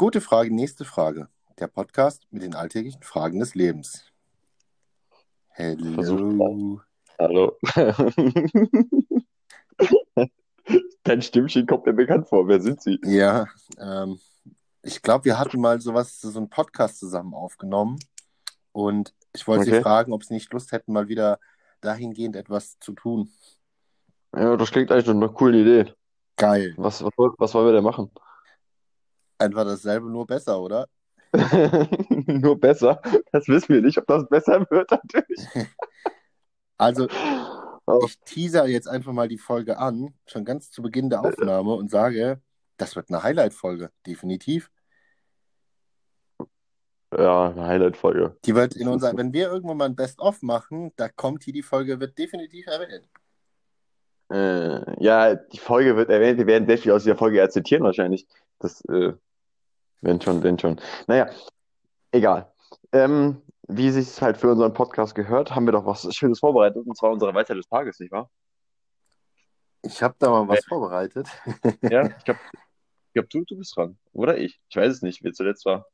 Gute Frage, nächste Frage. Der Podcast mit den alltäglichen Fragen des Lebens. Hello. Hallo. Dein Stimmchen kommt mir bekannt vor. Wer sind Sie? Ja, ähm, ich glaube, wir hatten mal sowas, so einen Podcast zusammen aufgenommen. Und ich wollte Sie Okay. fragen, ob Sie nicht Lust hätten, mal wieder dahingehend etwas zu tun. Ja, das klingt eigentlich nach einer coolen Idee. Geil. Was, was, was wollen wir denn machen? Einfach dasselbe, nur besser, oder? Nur besser? Das wissen wir nicht, ob das besser wird, natürlich. Also, Oh. ich teaser jetzt einfach mal die Folge an, schon ganz zu Beginn der Aufnahme und sage, das wird eine Highlight-Folge, definitiv. Ja, eine Highlight-Folge. Die wird in unser, wenn wir irgendwann mal ein Best-of machen, da kommt hier die Folge, wird definitiv erwähnt. Äh, ja, die Folge wird erwähnt. Wir werden sehr viel aus dieser Folge ja zitieren, wahrscheinlich. Das, äh, wenn schon, wenn schon. Naja, egal. Ähm, wie sich es halt für unseren Podcast gehört, haben wir doch was Schönes vorbereitet, und zwar unsere Weisheit des Tages, nicht wahr? Ich habe da mal was vorbereitet. Ja, ich glaube, glaub, du, du bist dran. Oder ich. Ich weiß es nicht, wer zuletzt war.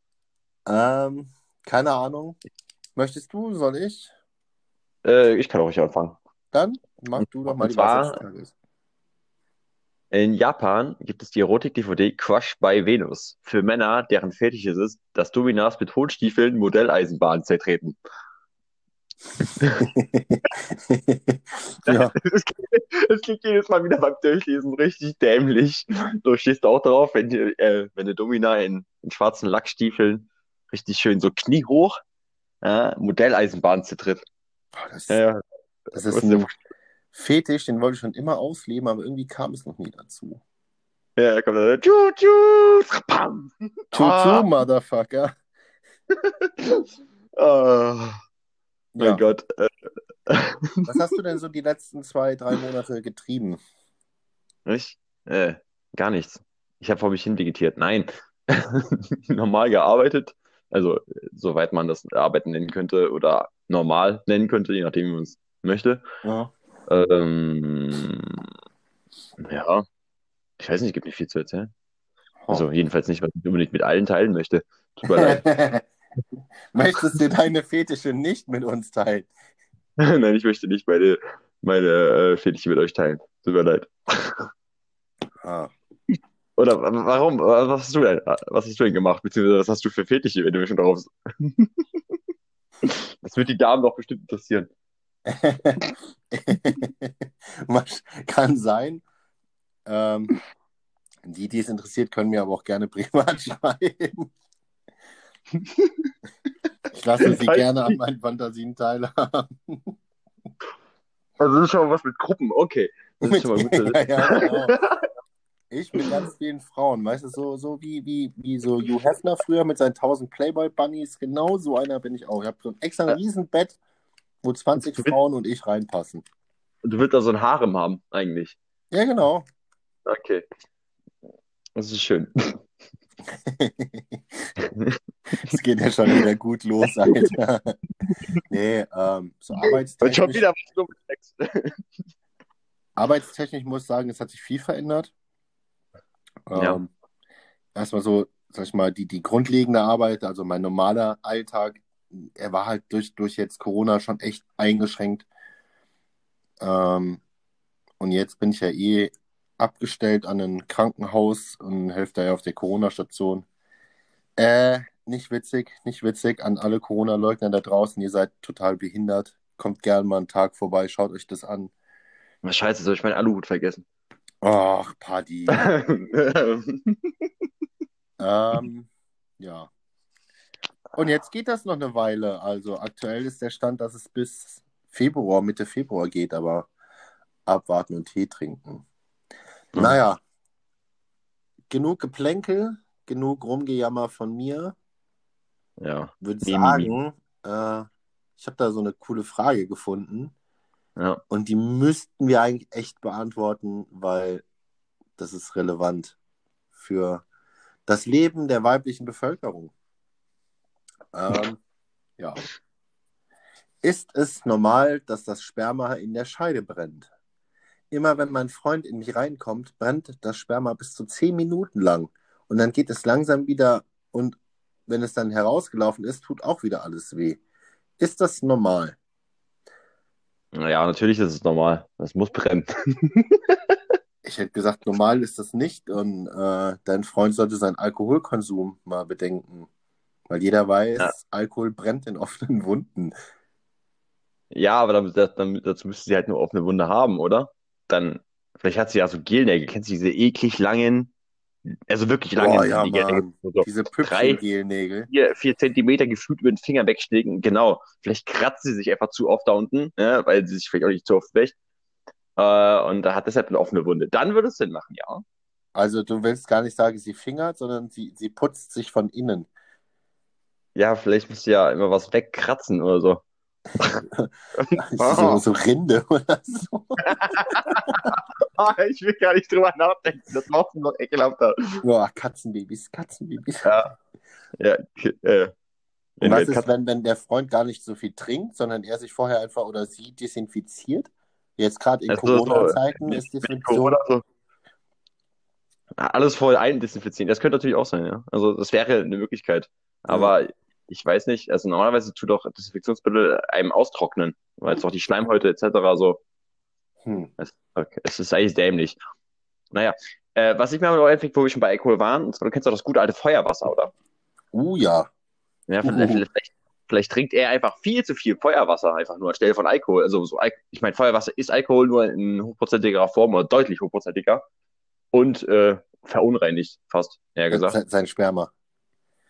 Ähm, keine Ahnung. Möchtest du, soll ich? Äh, ich kann auch ruhig anfangen. Dann mach du doch mal Und die zwar- Weisheit des Tages. In Japan gibt es die Erotik-DVD Crush by Venus für Männer, deren Fetisch es ist, dass Dominas mit hohen Stiefeln Modelleisenbahnen zertreten. ja, Es klingt, es klingt jedes Mal wieder beim Durchlesen richtig dämlich. Du stehst auch drauf, wenn, die, äh, wenn eine Domina in, in schwarzen Lackstiefeln richtig schön so kniehoch äh, Modelleisenbahnen zertritt. Boah, das, Ja, das ist Musst du dir ein Fetisch, den wollte ich schon immer ausleben, aber irgendwie kam es noch nie dazu. Ja, da kommt dann tschu, tschu, pam. Tutu, Ah. Motherfucker. Ah, mein Ja. Gott. Äh, Was hast du denn so die letzten zwei, drei Monate getrieben? Ich? Äh, gar nichts. Ich habe vor mich hin digitiert. Nein. Normal gearbeitet. Also, soweit man das Arbeiten nennen könnte oder normal nennen könnte, je nachdem, wie man es möchte. Ja. Ähm, ja. Ich weiß nicht, gibt nicht viel zu erzählen. Also, jedenfalls nicht, was ich unbedingt mit allen teilen möchte. Tut mir leid. Möchtest du deine Fetische nicht mit uns teilen? Nein, ich möchte nicht meine, meine äh, Fetische mit euch teilen. Tut mir leid. Ah. Oder wa- warum? Was hast du denn, was hast du denn gemacht? Beziehungsweise was hast du für Fetische, wenn du schon darauf. Das wird die Damen doch bestimmt interessieren. Kann sein. Ähm, die, die es interessiert, können mir aber auch gerne privat schreiben. Ich lasse sie gerne an meinen Fantasien teilhaben. Also das ist schon mal was mit Gruppen, okay. Das ist schon mal gut. ja, ja, genau. Ich mit ganz vielen Frauen, weißt du, so, so wie, wie, wie so Hugh Hefner früher mit seinen 1000 Playboy-Bunnies, genau so einer bin ich auch. Ich habe so ein extra Riesenbett, wo 20 Du willst- Frauen und ich reinpassen. Du willst da so ein Harem haben, eigentlich. Ja, genau. Okay. Das ist schön. Es geht ja schon wieder gut los, Alter. Nee, ähm, so Und schon arbeitstechnisch, wieder was arbeitstechnisch muss ich sagen, es hat sich viel verändert. Ja. Ähm, erstmal so, sag ich mal, die, die grundlegende Arbeit, also mein normaler Alltag, er war halt durch, durch jetzt Corona schon echt eingeschränkt. Ähm, und jetzt bin ich ja eh abgestellt an ein Krankenhaus und helfe da ja auf der Corona-Station. Äh, nicht witzig, nicht witzig an alle Corona-Leugner da draußen. Ihr seid total behindert. Kommt gerne mal einen Tag vorbei, schaut euch das an. Was scheiße, soll ich meinen Aluhut vergessen? Ach, Paddy. Ähm, ja. Und jetzt geht das noch eine Weile. Also aktuell ist der Stand, dass es bis Februar, Mitte Februar geht, aber abwarten und Tee trinken. Mhm. Naja, genug Geplänkel, genug Rumgejammer von mir. ja, Würde sagen, äh, ich habe da so eine coole Frage gefunden ja. und die müssten wir eigentlich echt beantworten, weil das ist relevant für das Leben der weiblichen Bevölkerung. Ähm, ja. Ist es normal, dass das Sperma in der Scheide brennt? Immer wenn mein Freund in mich reinkommt, brennt das Sperma bis zu zehn Minuten lang. Und dann geht es langsam wieder und wenn es dann herausgelaufen ist, tut auch wieder alles weh. Ist das normal? Naja, natürlich ist es normal. Das muss brennen. Ich hätte gesagt, normal ist das nicht und äh, dein Freund sollte seinen Alkoholkonsum mal bedenken. Weil jeder weiß, Ja. Alkohol brennt in offenen Wunden. Ja, aber dann, dann, dazu müsste sie halt eine offene Wunde haben, oder? Dann, vielleicht hat sie ja so Gelnägel. Kennst du diese eklig langen, also wirklich langen Boah, ja, Gelnägel, Mann. wo so Diese drei, Püppchengelnägel. vier, vier Zentimeter gefühlt über den Finger wegstecken. Genau. Vielleicht kratzt sie sich einfach zu oft da unten, ja, weil sie sich vielleicht auch nicht zu oft wäscht. Äh, und da hat deshalb eine offene Wunde. Dann würde es Sinn machen, ja. Also du willst gar nicht sagen, sie fingert, sondern sie, sie putzt sich von innen. Ja, vielleicht müsste ja immer was wegkratzen oder so. So, so Rinde oder so. Ah, ich will gar nicht drüber nachdenken. Das macht noch ekelhafter. Boah, Katzenbabys, Katzenbabys. Ja. Ja, äh, Und was ist, Katze- wenn, wenn der Freund gar nicht so viel trinkt, sondern er sich vorher einfach oder sie desinfiziert? Jetzt gerade in Corona-Zeiten ist Desinfektion. Corona so. Alles voll eindesinfizieren. Das könnte natürlich auch sein, ja. Also das wäre eine Möglichkeit. Aber ich weiß nicht, also normalerweise tut doch Desinfektionsmittel einem austrocknen, weil es auch die Schleimhäute etc. so. Hm. Es, okay, es ist eigentlich dämlich. Naja, äh, was ich mir aber noch einfällt, wo wir schon bei Alkohol waren, und zwar, du kennst doch das gute alte Feuerwasser, oder? Uh ja. Ja, vielleicht, vielleicht, vielleicht trinkt er einfach viel zu viel Feuerwasser einfach nur anstelle von Alkohol. Also so, ich meine, Feuerwasser ist Alkohol nur in hochprozentiger Form oder deutlich hochprozentiger und äh, verunreinigt fast, eher gesagt. Sein, sein Sperma.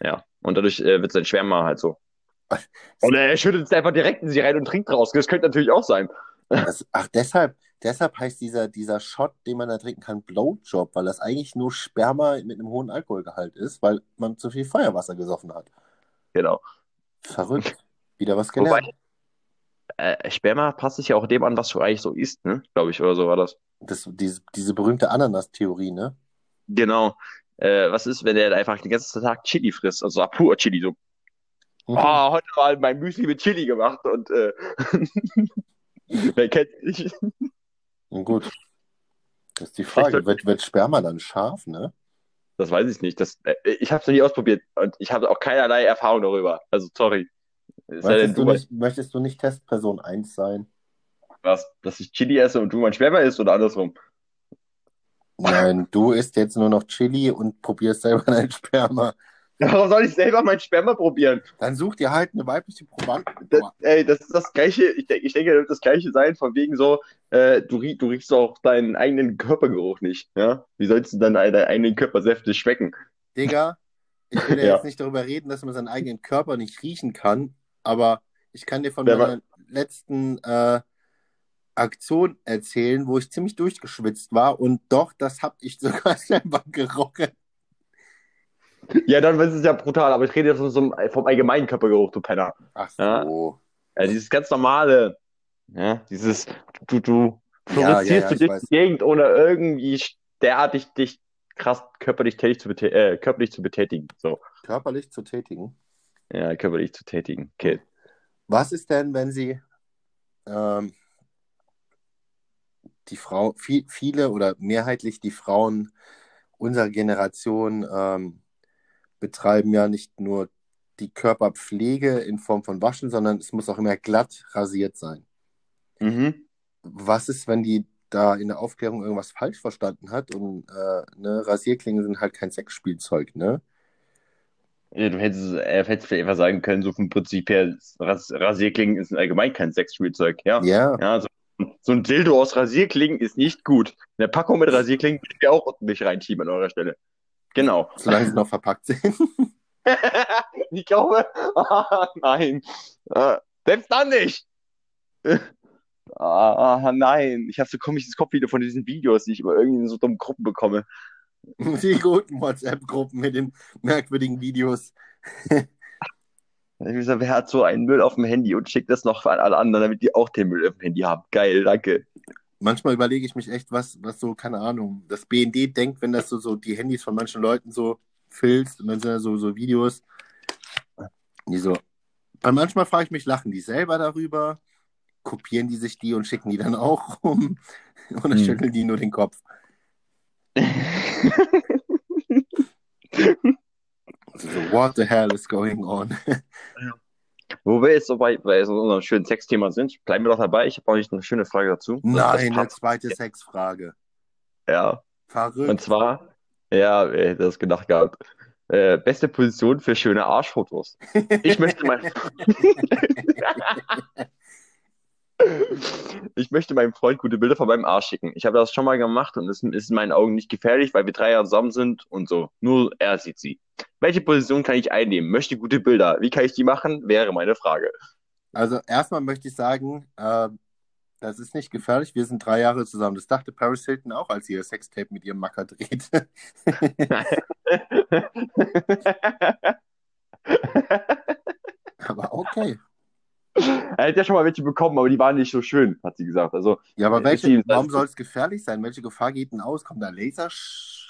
Ja. Und dadurch äh, wird sein Schwärmer halt so. Oder er schüttet es einfach direkt in sie rein und trinkt raus. Das könnte natürlich auch sein. Das, ach, deshalb, deshalb heißt dieser, dieser Shot, den man da trinken kann, Blowjob, weil das eigentlich nur Sperma mit einem hohen Alkoholgehalt ist, weil man zu viel Feuerwasser gesoffen hat. Genau. Verrückt. Wieder was Wobei, gelernt. äh, Sperma passt sich ja auch dem an, was du eigentlich so isst, ne? Glaube ich, oder so war das. Das, diese, diese berühmte Ananas-Theorie, ne? Genau. Äh, was ist, wenn der einfach den ganzen Tag Chili frisst? Also pur Chili, so Mhm. Ah, heute mal mein Müsli mit Chili gemacht und äh, wer kennt mich? Und gut. Das ist die Frage. Wird, wird Sperma dann scharf, ne? Das weiß ich nicht. Das, äh, ich habe es noch nie ausprobiert und ich habe auch keinerlei Erfahrung darüber. Also sorry. Möchtest du, nicht, möchtest du nicht Testperson 1 sein? was, dass ich Chili esse und du mein Schwärmer isst oder andersrum? Nein, du isst jetzt nur noch Chili und probierst selber dein Sperma. Warum soll ich selber mein Sperma probieren? Dann such dir halt eine weibliche Probandin. Das, ey, das ist das Gleiche. Ich denke, ich denke, das wird das Gleiche sein, von wegen so, äh, du, du riechst auch deinen eigenen Körpergeruch nicht. Ja? Wie sollst du dann deinen eigenen Körpersäfte schmecken? Digga, ich will ja jetzt nicht darüber reden, dass man seinen eigenen Körper nicht riechen kann, aber ich kann dir von Wer meiner letzten äh, Aktion erzählen, wo ich ziemlich durchgeschwitzt war und doch, das hab ich sogar selber gerochen. Ja, dann ist es ja brutal, aber ich rede jetzt von so einem, vom allgemeinen Körpergeruch, du Penner. Ach Ja. so. Ja, dieses ganz normale, ja, dieses, du, du Ja, ja, produzierst ja, du durch die Gegend, ohne irgendwie derartig dich krass körperlich tätig zu, äh, körperlich zu betätigen. So, Körperlich zu tätigen. ja, körperlich zu tätigen. Okay. Was ist denn, wenn sie ähm, die Frau, viel, viele oder mehrheitlich die Frauen unserer Generation ähm, betreiben ja nicht nur die Körperpflege in Form von Waschen, sondern es muss auch immer glatt rasiert sein. Mhm. Was ist, wenn die da in der Aufklärung irgendwas falsch verstanden hat und äh, ne, Rasierklingen sind halt kein Sexspielzeug, ne? Ja, du hättest, äh, hättest vielleicht einfach sagen können, so vom Prinzip her, Ras Rasierklingen ist allgemein kein Sexspielzeug, ja. Ja, Ja, so, so ein Dildo aus Rasierklingen ist nicht gut. Eine Packung mit Rasierklingen würdet ihr auch nicht reinschieben an eurer Stelle. Genau. solange sie noch verpackt sind. Ich glaube, ah, nein. Ah, selbst dann nicht. Ah, nein. Ich habe so komisches Kopfvideo von diesen Videos, die ich immer irgendwie in so dummen Gruppen bekomme. Die guten WhatsApp-Gruppen mit den merkwürdigen Videos. Ich gesagt, wer hat so einen Müll auf dem Handy und schickt das noch an alle anderen, damit die auch den Müll auf dem Handy haben. Geil, danke. Manchmal überlege ich mich echt, was, was so, keine Ahnung, das BND denkt, wenn das so, so die Handys von manchen Leuten so filzt und dann sind da so, so Videos. Die so. Weil manchmal frage ich mich, lachen die selber darüber? Kopieren die sich die und schicken die dann auch rum? Oder Hm. schütteln die nur den Kopf? Also so, what the hell is going on? Wo wir jetzt so bei, bei so unserem schönen Sexthema sind, bleiben wir doch dabei. Ich habe auch nicht eine schöne Frage dazu. Nein, eine zweite Sexfrage. Ja. Verrückt. Und zwar, ja, wer hätte das gedacht gehabt? Äh, beste Position für schöne Arschfotos. Ich möchte mal. Ich möchte meinem Freund gute Bilder von meinem Arsch schicken. Ich habe das schon mal gemacht und es ist in meinen Augen nicht gefährlich, weil wir drei Jahre zusammen sind und so. Nur er sieht sie. Welche Position kann ich einnehmen? Möchte gute Bilder. Wie kann ich die machen? Wäre meine Frage. Also erstmal möchte ich sagen, äh, das ist nicht gefährlich. Wir sind drei Jahre zusammen. Das dachte Paris Hilton auch, als sie ihr Sextape mit ihrem Macker dreht. Aber okay. Er hat ja schon mal welche bekommen, aber die waren nicht so schön, hat sie gesagt. Also, Ja, aber Ist welche, warum soll es gefährlich sein? Welche Gefahr geht denn aus? Kommen da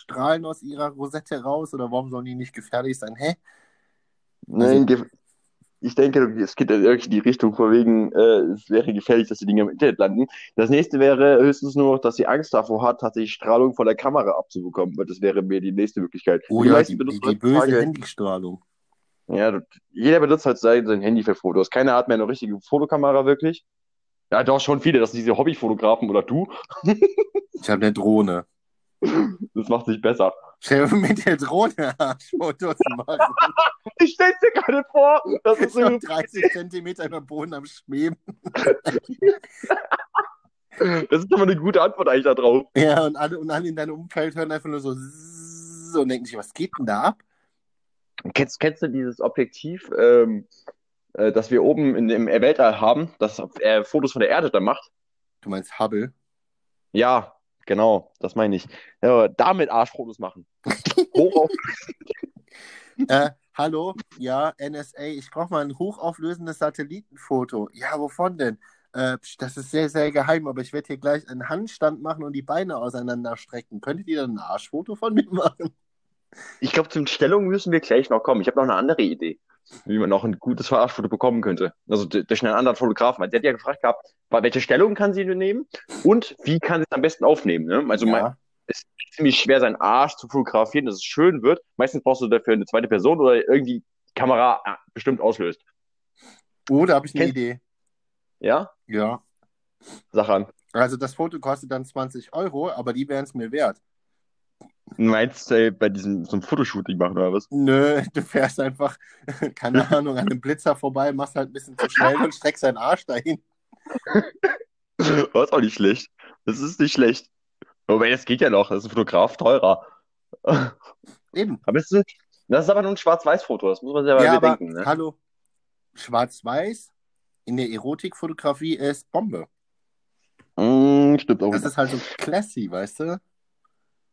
Laserstrahlen aus ihrer Rosette raus oder warum sollen die nicht gefährlich sein? Hä? nein, ge- ich denke, es geht in irgendwie die Richtung von wegen, äh, es wäre gefährlich, dass die Dinge im Internet landen. Das nächste wäre höchstens nur noch, dass sie Angst davor hat, tatsächlich Strahlung von der Kamera abzubekommen. Weil das wäre mir die nächste Möglichkeit. Oh Die ja, die, die, die böse heutzutage- Handystrahlung. Ja, jeder benutzt halt sein, sein Handy für Fotos. Keiner hat mehr eine richtige Fotokamera wirklich. Ja, doch schon viele, das sind diese Hobbyfotografen oder du. Ich habe eine Drohne. Das macht sich besser. Stell dir mit der Drohne Arschfotos machen. Ich stell's dir gerade vor. Das ist so so, 30 Zentimeter über dem Boden am Schweben. das ist doch mal eine gute Antwort eigentlich da drauf. Ja, und alle, und alle in deinem Umfeld hören einfach nur so und denken sich, was geht denn da ab? Kennst, kennst du dieses Objektiv, ähm, äh, das wir oben in, im Weltall haben, das äh, Fotos von der Erde dann macht? Du meinst Hubble? Ja, genau, das meine ich. Ja, damit Arschfotos machen. Hoch auf. Äh, hallo? Ja, NSA, ich brauche mal ein hochauflösendes Satellitenfoto. Ja, wovon denn? Äh, das ist sehr, sehr geheim, aber ich werde hier gleich einen Handstand machen und die Beine auseinanderstrecken. Könntet ihr dann ein Arschfoto von mir machen? Ich glaube, zum Stellung müssen wir gleich noch kommen. Ich habe noch eine andere Idee, wie man noch ein gutes Arschfoto bekommen könnte. Also durch einen anderen Fotografen. Weil der hat ja gefragt gehabt, welche Stellung kann sie nehmen und wie kann sie es am besten aufnehmen. Ne? Also mein, ja. es ist ziemlich schwer, seinen Arsch zu fotografieren, dass es schön wird. Meistens brauchst du dafür eine zweite Person oder irgendwie die Kamera äh, bestimmt auslöst. Oh, da habe ich eine Kennt- Idee. Ja? Ja. Sag an. Also das Foto kostet dann 20 Euro, aber die wären es mir wert. Meinst du äh, bei diesem so einem Fotoshooting machen oder was? Nö, du fährst einfach, keine Ahnung, an einem Blitzer vorbei, machst halt ein bisschen zu schnell und streckst deinen Arsch dahin. Das ist auch nicht schlecht. Das ist nicht schlecht. Wobei, das geht ja noch. Das ist ein Fotograf teurer. Eben. Aber ist, das ist aber nur ein Schwarz-Weiß-Foto. Das muss man selber Ja, bedenken. Ne? hallo, schwarz-weiß in der Erotikfotografie ist Bombe. Mm, stimmt auch. Das ist halt so classy, weißt du?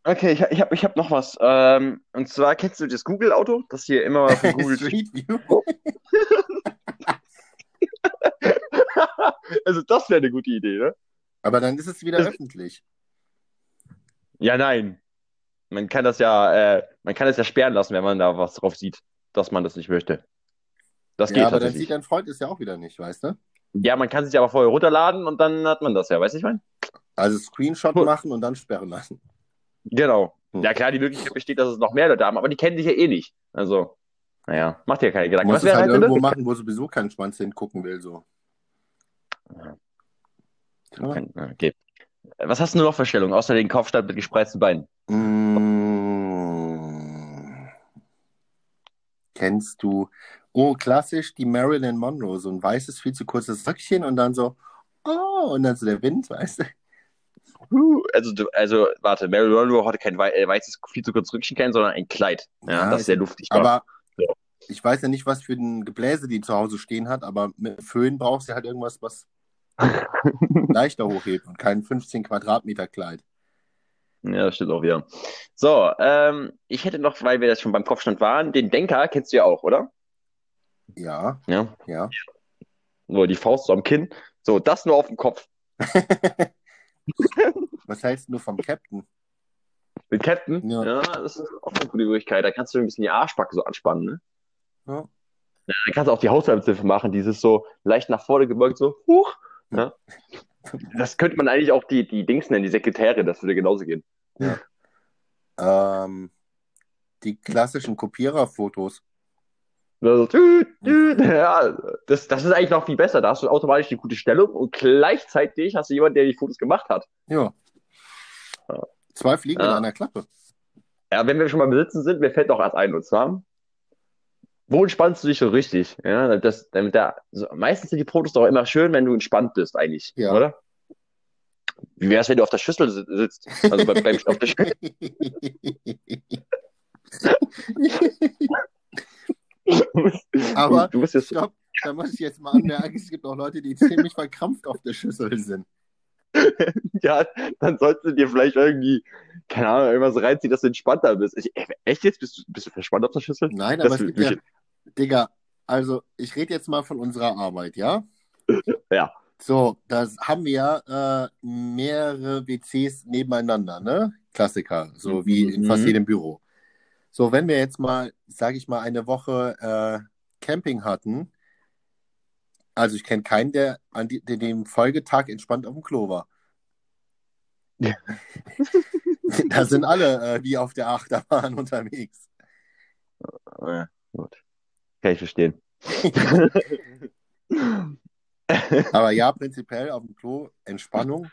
Okay, ich, ich habe ich hab noch was. Ähm, und zwar kennst du das Google-Auto? Das hier immer von Google Street View. Also, das wäre eine gute Idee, ne? Aber dann ist es wieder Das- öffentlich. Ja, nein. Man kann das ja, äh, man kann es ja sperren lassen, wenn man da was drauf sieht, dass man das nicht möchte. Das geht Ja, aber dann sieht dein Freund es ja auch wieder nicht, weißt du? Ja, man kann sich aber vorher runterladen und dann hat man das ja, weißt du, ich meine? Also Screenshot Cool. machen und dann sperren lassen. Genau. Hm. Ja, klar, die Möglichkeit besteht, dass es noch mehr Leute haben, aber die kennen dich ja eh nicht. Also, naja, macht dir keine Du Gedanken. musst Was es halt halt irgendwo machen, wo sowieso kein Schwanz hingucken will. So. Ja. Ja. Okay. Was hast du noch für Stellung, außer den Kopfstand mit gespreizten Beinen? Mm. Kennst du, oh, klassisch, die Marilyn Monroe, so ein weißes, viel zu kurzes Röckchen und dann so, oh, und dann so der Wind, weißt du? Also, also, warte, Mary Monroe hatte kein äh, weißes, viel zu kurzes Rückchen, kein, sondern ein Kleid. Ja, das ist- sehr luftig war. Aber Ja. ich weiß ja nicht, was für ein Gebläse die zu Hause stehen hat, aber mit Föhn brauchst du halt irgendwas, was leichter hochhebt und kein 15 Quadratmeter Kleid. Ja, das stimmt auch wieder. So, ähm, ich hätte noch, weil wir das schon beim Kopfstand waren, den Denker kennst du ja auch, oder? Ja, Ja. ja. So, die Faust so am Kinn. So, das nur auf dem Kopf. Was hältst du vom Captain? Mit Captain? Ja. Ja, das ist auch eine gute Möglichkeit. Da kannst du ein bisschen die Arschbacke so anspannen, ne? Ja. Ja, dann kannst du auch die Haushaltshilfe machen, dieses so leicht nach vorne gebeugt, so, huch. Ja. Das könnte man eigentlich auch die, die Dings nennen, die Sekretärin, das würde genauso gehen. Ähm, die klassischen Kopiererfotos. Also, tüt, tüt, ja, das, das ist eigentlich noch viel besser. Da hast du automatisch die gute Stellung und gleichzeitig hast du jemanden, der die Fotos gemacht hat. Ja. Zwei Fliegen in Ja. einer Klappe. Ja, wenn wir schon mal besitzen sind, mir fällt noch was ein. Und zwar, wo entspannst du dich so richtig? Ja, das, damit der, so, meistens sind die Fotos doch immer schön, wenn du entspannt bist, eigentlich. Ja. Oder? Wie wär's, wenn du auf der Schüssel si- sitzt? Also beim, beim, auf der Schüssel. Aber du bist jetzt, stopp, da muss ich jetzt mal anmerken, es gibt auch Leute, die ziemlich verkrampft auf der Schüssel sind. ja, dann solltest du dir vielleicht irgendwie, keine Ahnung, irgendwas reinziehen, dass du entspannter bist. Ich, äh, echt jetzt? Bist du, bist du verspannt auf der Schüssel? Nein, Das aber es gibt ja, ich- Digga, also ich rede jetzt mal von unserer Arbeit, ja? Ja. So, da haben wir ja äh, mehrere WCs nebeneinander, ne? Klassiker, so wie in fast Mhm. jedem Büro. So, wenn wir jetzt mal, sage ich mal, eine Woche äh, Camping hatten, also ich kenne keinen, der an die, der dem Folgetag entspannt auf dem Klo war. Ja. da sind alle äh, wie auf der Achterbahn unterwegs. Ja, gut. Kann ich verstehen. Aber ja, prinzipiell auf dem Klo Entspannung.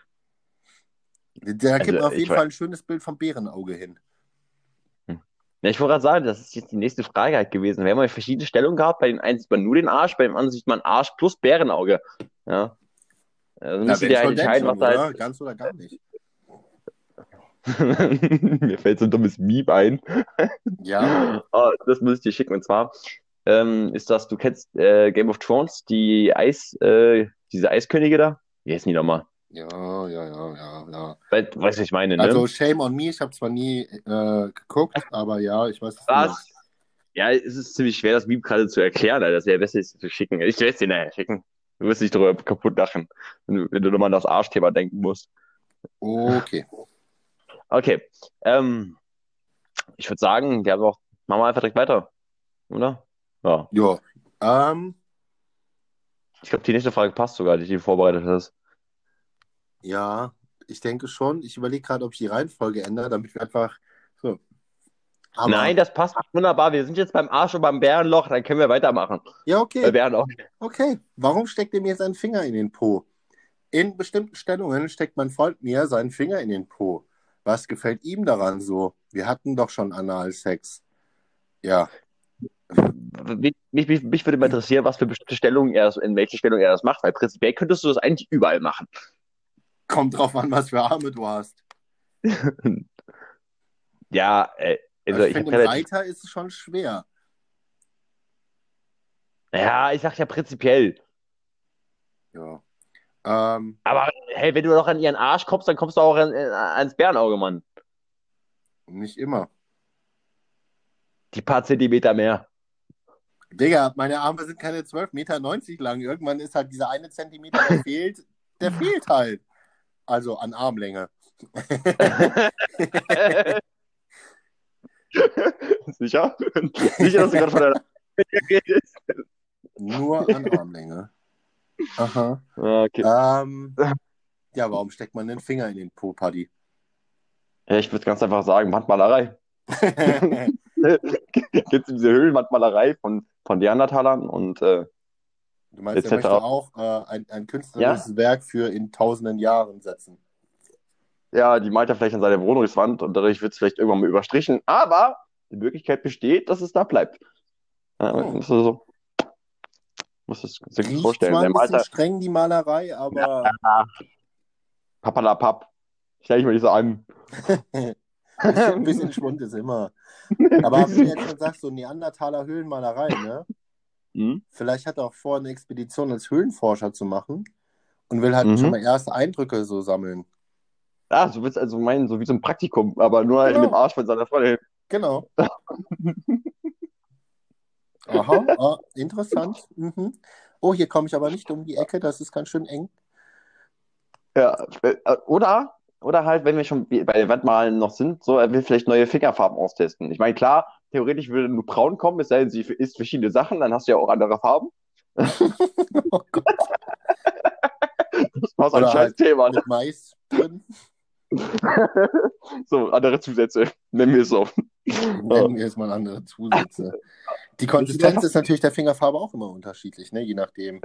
Da gibt Also, auf jeden Fall ein schönes Bild vom Bärenauge hin. Ja, ich wollte gerade sagen, das ist jetzt die nächste Frage halt gewesen. Wir haben ja verschiedene Stellungen gehabt. Bei dem einen sieht man nur den Arsch, bei dem anderen sieht man Arsch plus Bärenauge. Ja. Also müsst ihr halt entscheiden, schon, was da jetzt. Ganz oder gar nicht. Mir fällt so ein dummes Meme ein. Ja, Oh, das muss ich dir schicken. Und zwar ähm, ist das, du kennst äh, Game of Thrones, die Eis, äh, diese Eiskönige da? Wie heißen die nochmal? Ja, ja, ja, ja, ja. Weißt du, was ich meine, ne? Also shame on me, ich habe zwar nie äh, geguckt, aber ja, ich weiß. Was? Ja, es ist ziemlich schwer, das Meme gerade zu erklären, Alter. Das wäre besser, es zu schicken. Ich werde es dir nachher schicken. Du wirst dich darüber kaputt lachen, wenn du, wenn du nochmal an das Arschthema denken musst. Okay. Okay. Ähm, ich würde sagen, wir haben auch, machen wir einfach direkt weiter. Oder? Ja. Ja. Ähm, Ich glaube, die nächste Frage passt sogar, die du vorbereitet hast. Ja, ich denke schon. Ich überlege gerade, ob ich die Reihenfolge ändere, damit wir einfach so. Aber, Nein, das passt wunderbar. Wir sind jetzt beim Arsch und beim Bärenloch, dann können wir weitermachen. Ja, Bei okay. Bärenloch. Okay. Warum steckt ihr mir seinen Finger in den Po? In bestimmten Stellungen steckt mein Freund mir seinen Finger in den Po. Was gefällt ihm daran so? Wir hatten doch schon Analsex. Ja. Mich, mich, mich, würde mal interessieren, was für bestimmte Stellungen er, in welche Stellung er das macht, weil prinzipiell könntest du das eigentlich überall machen. Kommt drauf an, was für Arme du hast. Ja, äh, also Also ich ich finde, Reiter ist es schon schwer. ja, ich sag ja prinzipiell. Ja. Ähm, Aber hey, wenn du doch an ihren Arsch kommst, dann kommst du auch an, äh, ans Bärenauge, Mann. nicht immer. Die paar Zentimeter mehr. Digga, meine Arme sind keine 12,90 Meter lang. Irgendwann ist halt dieser eine Zentimeter, der fehlt, der fehlt halt. Also an Armlänge. Sicher? Sicher, dass du gerade von deiner redest? Nur an Armlänge. Aha. Ah, Okay. Ähm, ja, warum steckt man den Finger in den Po, Paddy? Ja, ich würde ganz einfach sagen, Wandmalerei. Gibt es diese Höhlenwandmalerei von, von Neandertalern und äh, Du meinst, er Etc. möchte auch äh, ein, ein künstlerisches Werk für in tausenden Jahren setzen. ja, die malt er vielleicht an seine Wohnungswand und dadurch wird es vielleicht irgendwann mal überstrichen, aber die Möglichkeit besteht, dass es da bleibt. Ja, Oh. das ist so. Muss das sich Riecht vorstellen. zwar Der ein bisschen streng, die Malerei, aber Papalapap. Stell ich mir nicht so an. ein bisschen, ein bisschen Schwund ist immer. Aber wie du jetzt schon sagst, so Neandertaler Höhlenmalerei, ne? Hm? Vielleicht hat er auch vor, eine Expedition als Höhlenforscher zu machen und will halt Mhm. schon mal erste Eindrücke so sammeln. Ah, du willst also meinen, so wie so ein Praktikum, aber nur Genau. in dem Arsch von seiner Freundin. Genau. Aha, ah, interessant. Mhm. Oh, hier komme ich aber nicht um die Ecke, das ist ganz schön eng. Ja, äh, oder, oder halt, wenn wir schon bei den Wandmalen noch sind, so, er will vielleicht neue Fingerfarben austesten. Ich meine, klar, theoretisch würde nur braun kommen, es sei denn, sie isst verschiedene Sachen, dann hast du ja auch andere Farben. Oh Gott, Das war so ein scheiß halt Thema. Ne? Mais drin. So, andere Zusätze, nennen wir es so. Nennen wir jetzt mal andere Zusätze. Die Konsistenz ist natürlich der Fingerfarbe auch immer unterschiedlich, ne? je nachdem.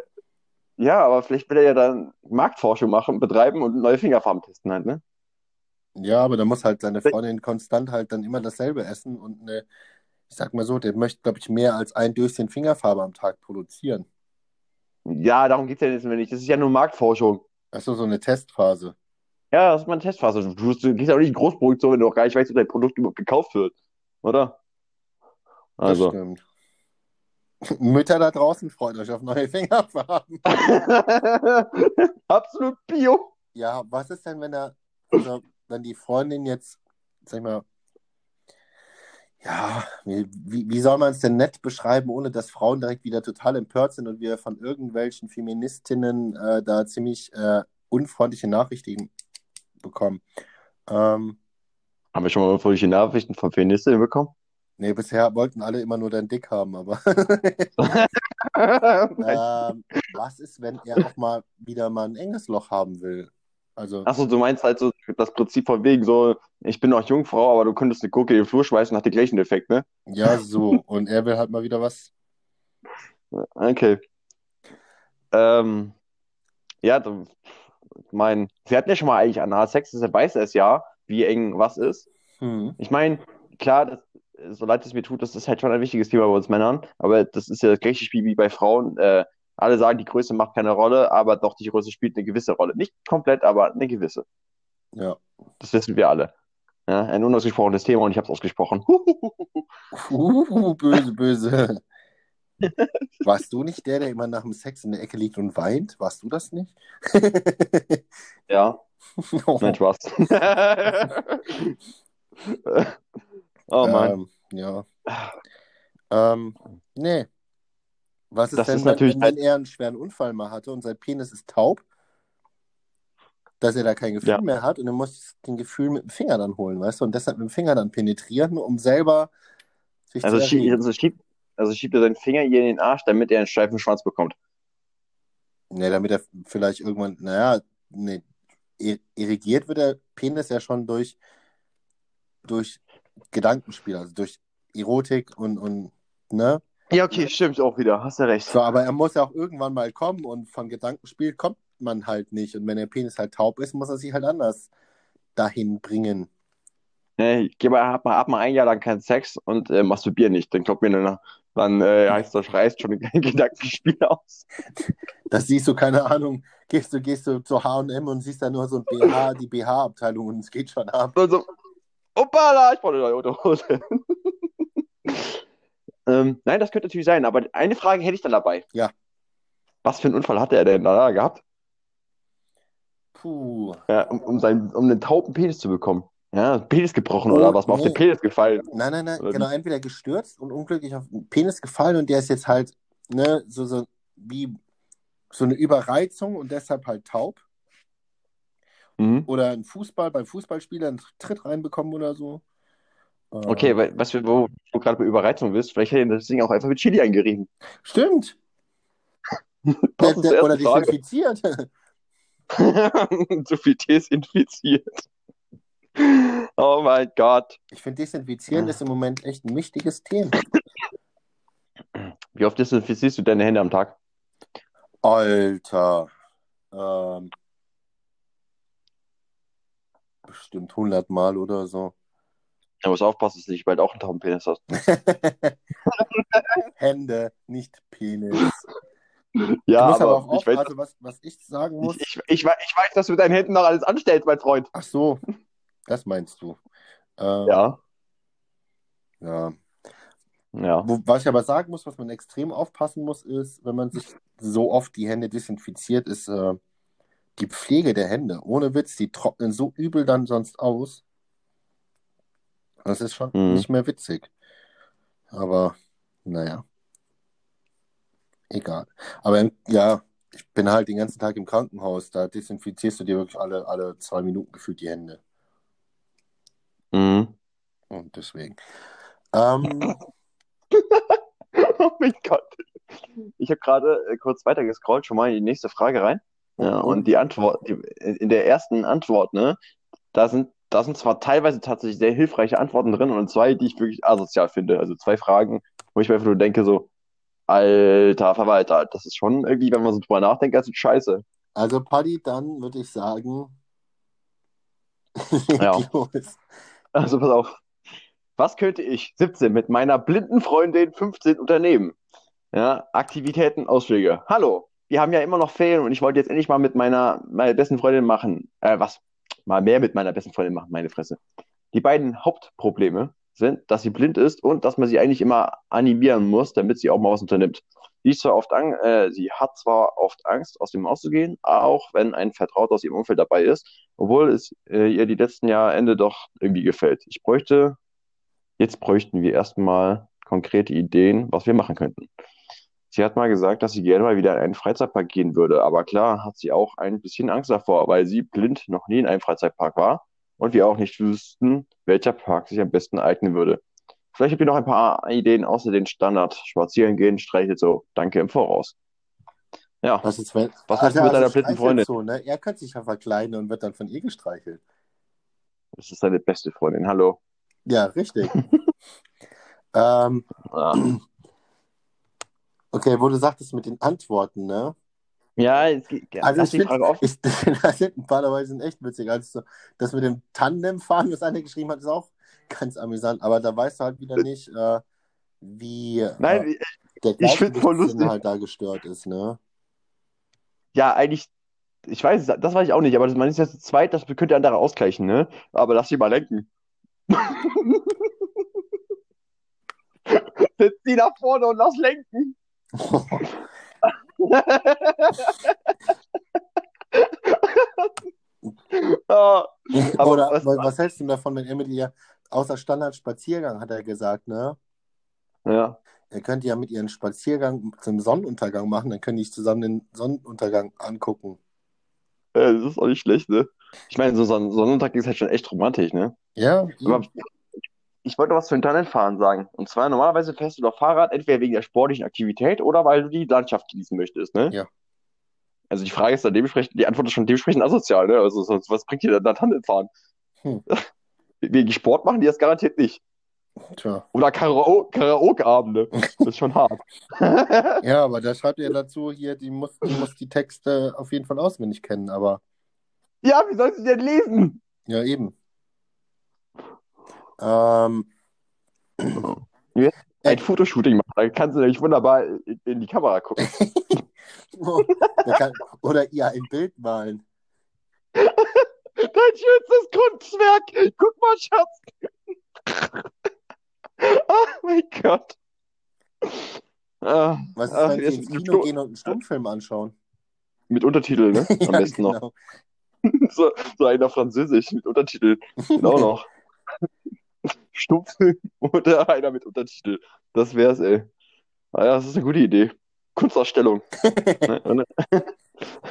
Ja, aber vielleicht will er ja dann Marktforschung machen, betreiben und neue Fingerfarben testen halt, ne? Ja, aber da muss halt seine Freundin konstant halt dann immer dasselbe essen und eine, ich sag mal so, der möchte, glaube ich, mehr als ein Döschen Fingerfarbe am Tag produzieren. Ja, darum geht es ja jetzt nicht. Das ist ja nur Marktforschung. Achso, so eine Testphase. Ja, das ist mal eine Testphase. Du, du, du gehst ja auch nicht in Großproduktion, wenn du auch gar nicht weißt, ob dein Produkt überhaupt gekauft wird. Oder? Also. Das stimmt. Mütter da draußen, freut euch auf neue Fingerfarben. Absolut Bio. Ja, was ist denn, wenn er, also, wenn die Freundin jetzt, sag ich mal, ja, wie, wie soll man es denn nett beschreiben, ohne dass Frauen direkt wieder total empört sind und wir von irgendwelchen Feministinnen äh, da ziemlich äh, unfreundliche Nachrichten bekommen? Ähm, Haben wir schon mal unfreundliche Nachrichten von Feministinnen bekommen? nee, bisher wollten alle immer nur dein Dick haben, aber ähm, was ist, wenn er auch mal wieder mal ein enges Loch haben will? Also, Achso, du meinst halt so das Prinzip von wegen so, ich bin noch Jungfrau, aber du könntest eine Gurke in den Flur schmeißen, hat den gleichen Effekt, ne? ja, so. Und er will halt mal wieder was. Okay. Ähm, ja, du- ich mein, sie hatten ja schon mal eigentlich Analsex, deshalb weiß er es ja, wie eng was ist. Hm. Ich meine, klar, das, so leid es mir tut, das ist halt schon ein wichtiges Thema bei uns Männern, aber das ist ja das gleiche Spiel wie bei Frauen. Äh, alle sagen, die Größe macht keine Rolle, aber doch, die Größe spielt eine gewisse Rolle. Nicht komplett, aber eine gewisse. Ja. Das wissen wir alle. Ja, ein unausgesprochenes Thema und ich habe es ausgesprochen. Uh, böse, böse. Warst du nicht der, der immer nach dem Sex in der Ecke liegt und weint? Warst du das nicht? Ja, nein, Spaß. oh Mann. Ähm, ja. Ähm, nee. Was ist Das denn, ist wenn, natürlich wenn, wenn er einen schweren Unfall mal hatte und sein Penis ist taub, dass er da kein Gefühl Ja. mehr hat und er muss den Gefühl mit dem Finger dann holen, weißt du, und deshalb mit dem Finger dann penetrieren, um selber sich Also, zu schieb, erregen. also, schiebt, also schiebt er seinen Finger hier in den Arsch, damit er einen steifen Schwanz bekommt. Nee, damit er vielleicht irgendwann, naja, nee, ir- irrigiert wird der Penis ja schon durch, durch Gedankenspiel, also durch Erotik und, und, ne? Ja, okay, stimmt auch wieder. Hast du recht. So, aber er muss ja auch irgendwann mal kommen und von Gedankenspiel kommt man halt nicht. Und wenn der Penis halt taub ist, muss er sich halt anders dahin bringen. Nee, geh mal, hab mal, hab mal ein Jahr lang keinen Sex und äh, masturbier nicht. Dann glaubt mir, dann, dann äh, heißt das, reißt schon ein Gedankenspiel aus. Das siehst du, keine Ahnung, gehst du, gehst du zu H&M und siehst da nur so ein BH, die BH-Abteilung und es geht schon ab. Und so, Hoppala, ich brauche eine neue Unterhose. Ähm, nein, das könnte natürlich sein, aber eine Frage hätte ich dann dabei. Ja. Was für einen Unfall hatte er denn da gehabt? Puh. Ja, um, um, seinen, um einen tauben Penis zu bekommen. Ja, Penis gebrochen Oh, oder was? Mal auf nee. den Penis gefallen. Nein, nein, nein, Oder genau, entweder gestürzt und unglücklich auf den Penis gefallen und der ist jetzt halt, ne, so, so wie so eine Überreizung und deshalb halt taub. Mhm. Oder ein Fußball, beim Fußballspieler einen Tritt reinbekommen oder so. Äh, Okay, weil, was wir, wo du gerade bei Überreizung bist, vielleicht hätte das Ding auch einfach mit Chili eingerieben. Stimmt. Der, der, oder desinfiziert. Zu viel desinfiziert. Oh mein Gott. Ich finde, desinfizieren ist im Moment echt ein wichtiges Thema. Wie oft desinfizierst du deine Hände am Tag? Alter. Ähm, bestimmt 100 Mal oder so. Du musst aufpassen, dass du nicht bald auch einen Taubenpenis hast. Hände, nicht Penis. Ja, musst aber, auch ich, weiß, also was, was ich sagen muss. ich, ich, ich, weiß- ich weiß, dass du mit deinen Händen noch alles anstellst, mein Freund. Ach so, das meinst du. Ähm, Ja. ja. Ja. Wo, was ich aber sagen muss, was man extrem aufpassen muss, ist, wenn man sich so oft die Hände desinfiziert, ist äh, die Pflege der Hände. Ohne Witz, die trocknen so übel dann sonst aus. Das ist schon Mhm. nicht mehr witzig. Aber naja. Egal. Aber im- ja, ich bin halt den ganzen Tag im Krankenhaus. Da desinfizierst du dir wirklich alle, alle zwei Minuten gefühlt die Hände. Mhm. Und deswegen. Ähm, Oh mein Gott. Ich habe gerade äh, kurz weiter gescrollt, schon mal in die nächste Frage rein. Ja, und die Antwort, die, in der ersten Antwort, ne, da sind da sind zwar teilweise tatsächlich sehr hilfreiche Antworten drin und zwei, die ich wirklich asozial finde. Also zwei Fragen, wo ich mir einfach nur denke, so, alter Verwalter, das ist schon irgendwie, wenn man so drüber nachdenkt, ganz scheiße. Also, Paddy, dann würde ich sagen. Ja. los. Also pass auf. Was könnte ich, 17, mit meiner blinden Freundin 15 unternehmen? Ja, Aktivitäten, Ausflüge. Hallo, wir haben ja immer noch Ferien und ich wollte jetzt endlich mal mit meiner, meiner besten Freundin machen. Äh, was? Mal mehr mit meiner besten Freundin machen, meine Fresse. Die beiden Hauptprobleme sind, dass sie blind ist und dass man sie eigentlich immer animieren muss, damit sie auch mal was unternimmt. Sie, ist zwar oft ang äh, sie hat zwar oft Angst, aus dem Haus zu gehen, auch wenn ein Vertrauter aus ihrem Umfeld dabei ist, obwohl es äh, ihr die letzten Jahre doch irgendwie gefällt. Ich bräuchte, jetzt bräuchten wir erstmal konkrete Ideen, was wir machen könnten. Sie hat mal gesagt, dass sie gerne mal wieder in einen Freizeitpark gehen würde, aber klar hat sie auch ein bisschen Angst davor, weil sie blind noch nie in einem Freizeitpark war und wir auch nicht wüssten, welcher Park sich am besten eignen würde. Vielleicht habt ihr noch ein paar Ideen außer den Standard. Spazieren gehen, streichelt so. Danke im Voraus. Ja, Was, ist, wenn, Was du mit deiner blinden Freundin? So, ne? Er kann sich ja verkleiden und wird dann von ihr gestreichelt. das ist deine beste Freundin. Hallo. Ja, richtig. ähm, Ja, okay, wo du sagtest mit den Antworten, ne? ja es, Also lass ich die Frage offen. Das sind ein paar dabei, sind echt witzig. Also so, das mit dem Tandemfahren, was einer geschrieben hat, ist auch ganz amüsant. Aber da weißt du halt wieder nicht, äh, wie äh, Nein, der ich find's voll lustig. halt da gestört ist, ne? ja, eigentlich, ich weiß, das weiß ich auch nicht, aber man ist ja zu zweit, das könnte der andere ausgleichen, ne? Aber lass sie mal lenken. Setz die nach vorne und lass lenken. Aber Oder was- was, hältst du davon, wenn er mit ihr außer Standardspaziergang, hat er gesagt, ne? ja. Er könnte ja mit ihr einen Spaziergang zum Sonnenuntergang machen, dann können die zusammen den Sonnenuntergang angucken. Ja, das ist auch nicht schlecht, ne? Ich meine, so ein Sonnentag ist halt schon echt romantisch, ne? Ja, Aber ich wollte was für ein Talentfahren sagen. Und zwar, normalerweise fährst du doch Fahrrad entweder wegen der sportlichen Aktivität oder weil du die Landschaft genießen möchtest, ne? Ja. Also die Frage ist dann dementsprechend, die Antwort ist schon dementsprechend asozial, ne? Also sonst, was bringt dir denn da Tandemfahren? Hm. Wegen Sport machen die das garantiert nicht. tja. Oder Karao- Karaoke-Abende. Das ist schon hart. Ja, aber da schreibt er dazu hier, die muss, die muss die Texte auf jeden Fall auswendig kennen, aber Ja, wie soll sie denn lesen? ja, eben. Ähm, Ein Fotoshooting machen, dann kannst du nämlich wunderbar in, die Kamera gucken. der kann, oder ihr ein Bild malen. Dein schönstes Kunstwerk. Guck mal, Schatz. oh mein Gott. Ah, Was ist, ach, wenn jetzt ins Kino gehen und einen Stummfilm anschauen? Mit Untertiteln, ne? Am Ja, besten noch. genau. So, so einer Französisch mit Untertiteln. Genau noch. Stummfilm oder einer mit Untertitel. Das wär's, ey. Ah, ja, das ist eine gute Idee. Kunstausstellung. Ne? Und-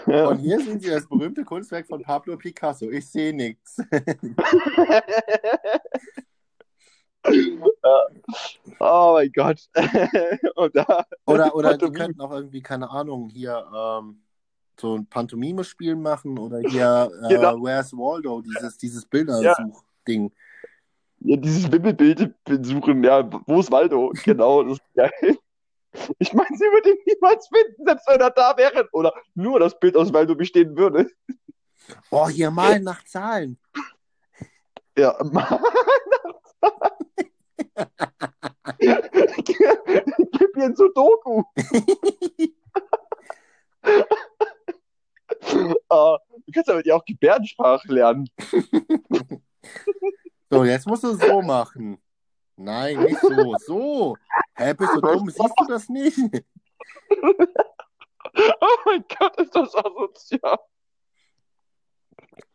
ja. Und hier sehen Sie das berühmte Kunstwerk von Pablo Picasso. Ich sehe nichts. Oh mein Gott. Da, Oder, oder die könnten auch irgendwie, keine Ahnung, hier ähm, so ein Pantomime-Spiel machen oder hier äh, Genau. Where's Waldo, dieses, dieses Bildersuch-Ding. ja, dieses Wimmelbild suchen, ja, wo ist Waldo? Genau, das ist geil. Ich meine, sie würde ihn niemals finden, selbst wenn er da wäre. Oder nur das Bild aus Waldo bestehen würde. Oh, hier malen nach Zahlen. Ja, Mann. Gib mir ein Sudoku. Ah, du kannst aber ja auch Gebärdensprache lernen. So, jetzt musst du es so machen. Nein, nicht so. So. Hä, bist du dumm? Siehst du das nicht? Oh mein Gott, ist das asozial.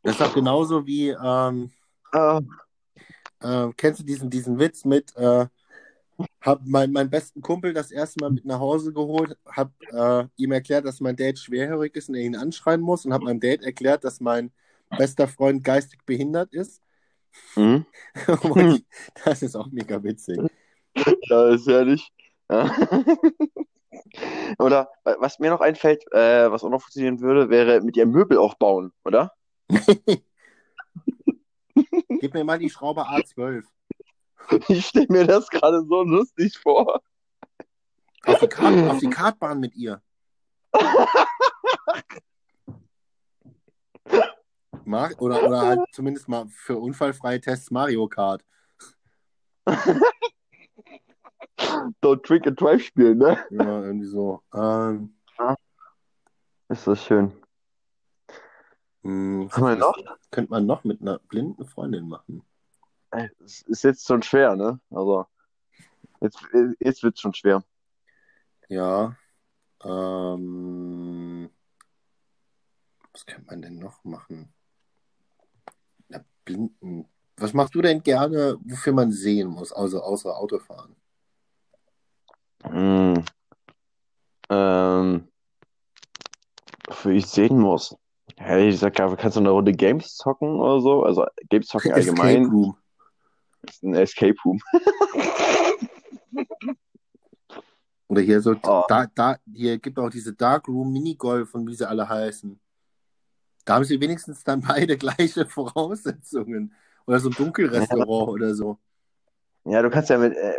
Das ist doch genauso wie, ähm, Ah, äh, kennst du diesen, diesen Witz mit, äh, hab mein, meinen besten Kumpel das erste Mal mit nach Hause geholt, hab äh, ihm erklärt, dass mein Date schwerhörig ist und er ihn anschreien muss und hab meinem Date erklärt, dass mein bester Freund geistig behindert ist. hm? Und das ist auch mega witzig. Ja, ist herrlich. Ja. Oder was mir noch einfällt, äh, was auch noch funktionieren würde, wäre mit ihr Möbel aufbauen, oder? Gib mir mal die Schraube A12. Ich stelle mir das gerade so lustig vor. Auf die, Kart auf die Kartbahn mit ihr. Mar oder, oder halt zumindest mal für unfallfreie Tests Mario Kart. Don't Trick and Drive spielen, ne? Ja, irgendwie so. Ähm, Ist das schön. mh, haben wir noch? könnte man noch mit einer blinden Freundin machen. Ey, ist jetzt schon schwer, ne? Also, jetzt, jetzt wird es schon schwer. Ja. Ähm, was könnte man denn noch machen? Blinden. Was machst du denn gerne, wofür man sehen muss, also außer Autofahren? Hm. Ähm, wofür ich sehen muss. Hey, ich sag, kannst du eine Runde Games zocken oder so? Also, Games zocken Escape allgemein Room. ist ein Escape Room. Oder hier so, Oh. da, da, hier gibt auch diese Dark Room Minigolf und wie sie alle heißen. Da haben sie wenigstens dann beide gleiche Voraussetzungen. Oder so ein Dunkelrestaurant oder so. Ja, du kannst ja mit, äh,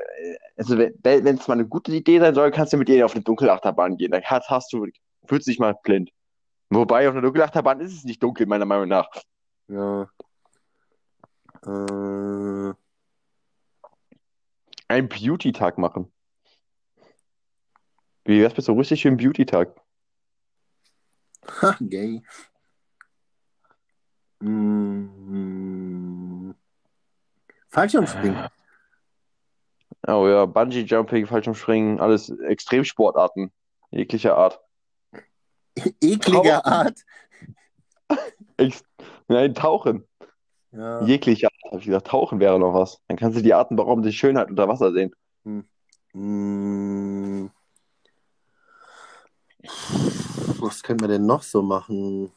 also wenn es mal eine gute Idee sein soll, kannst du mit ihr auf eine Dunkelachterbahn gehen. Dann hast, hast du, fühlst dich mal blind. Wobei auf einer Dunkelachterbahn ist es nicht dunkel, meiner Meinung nach. Ja. Äh, Einen Beauty-Tag machen. Wie wär's mit so richtig schönen Beauty-Tag? ha, gay. Mm, Fallschirmspringen. Oh ja, Bungee-Jumping, Fallschirmspringen, alles Extremsportarten jeglicher Art. Ekliger Art. Ex Nein, Tauchen. Ja. Jeglicher Art, habe ich gesagt. Tauchen wäre noch was. Dann kannst du die atemberaubende Schönheit unter Wasser sehen. Mm, was können wir denn noch so machen?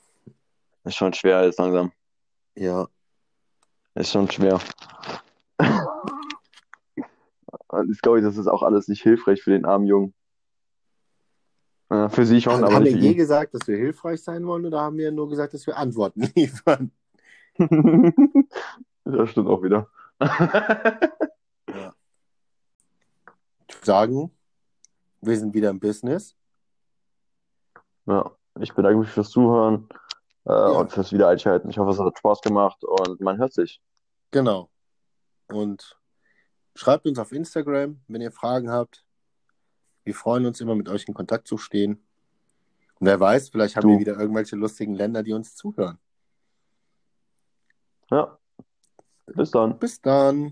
Ist schon schwer jetzt langsam. Ja. Ist schon schwer. Ich glaube, das ist auch alles nicht hilfreich für den armen Jungen. Äh, für sie schon, aber haben wir nicht je für gesagt, dass wir hilfreich sein wollen oder haben wir nur gesagt, dass wir Antworten liefern? ihn. Das stimmt auch wieder. Ich würde sagen, wir sind wieder im Business. Ja, ich bedanke mich fürs Zuhören äh, und fürs Wiedereinschalten. Ich hoffe, es hat Spaß gemacht und man hört sich. Genau. Und schreibt uns auf Instagram, wenn ihr Fragen habt. Wir freuen uns immer, mit euch in Kontakt zu stehen. Und wer weiß, vielleicht haben Du. wir wieder irgendwelche lustigen Länder, die uns zuhören. Ja. Bis dann. Bis dann.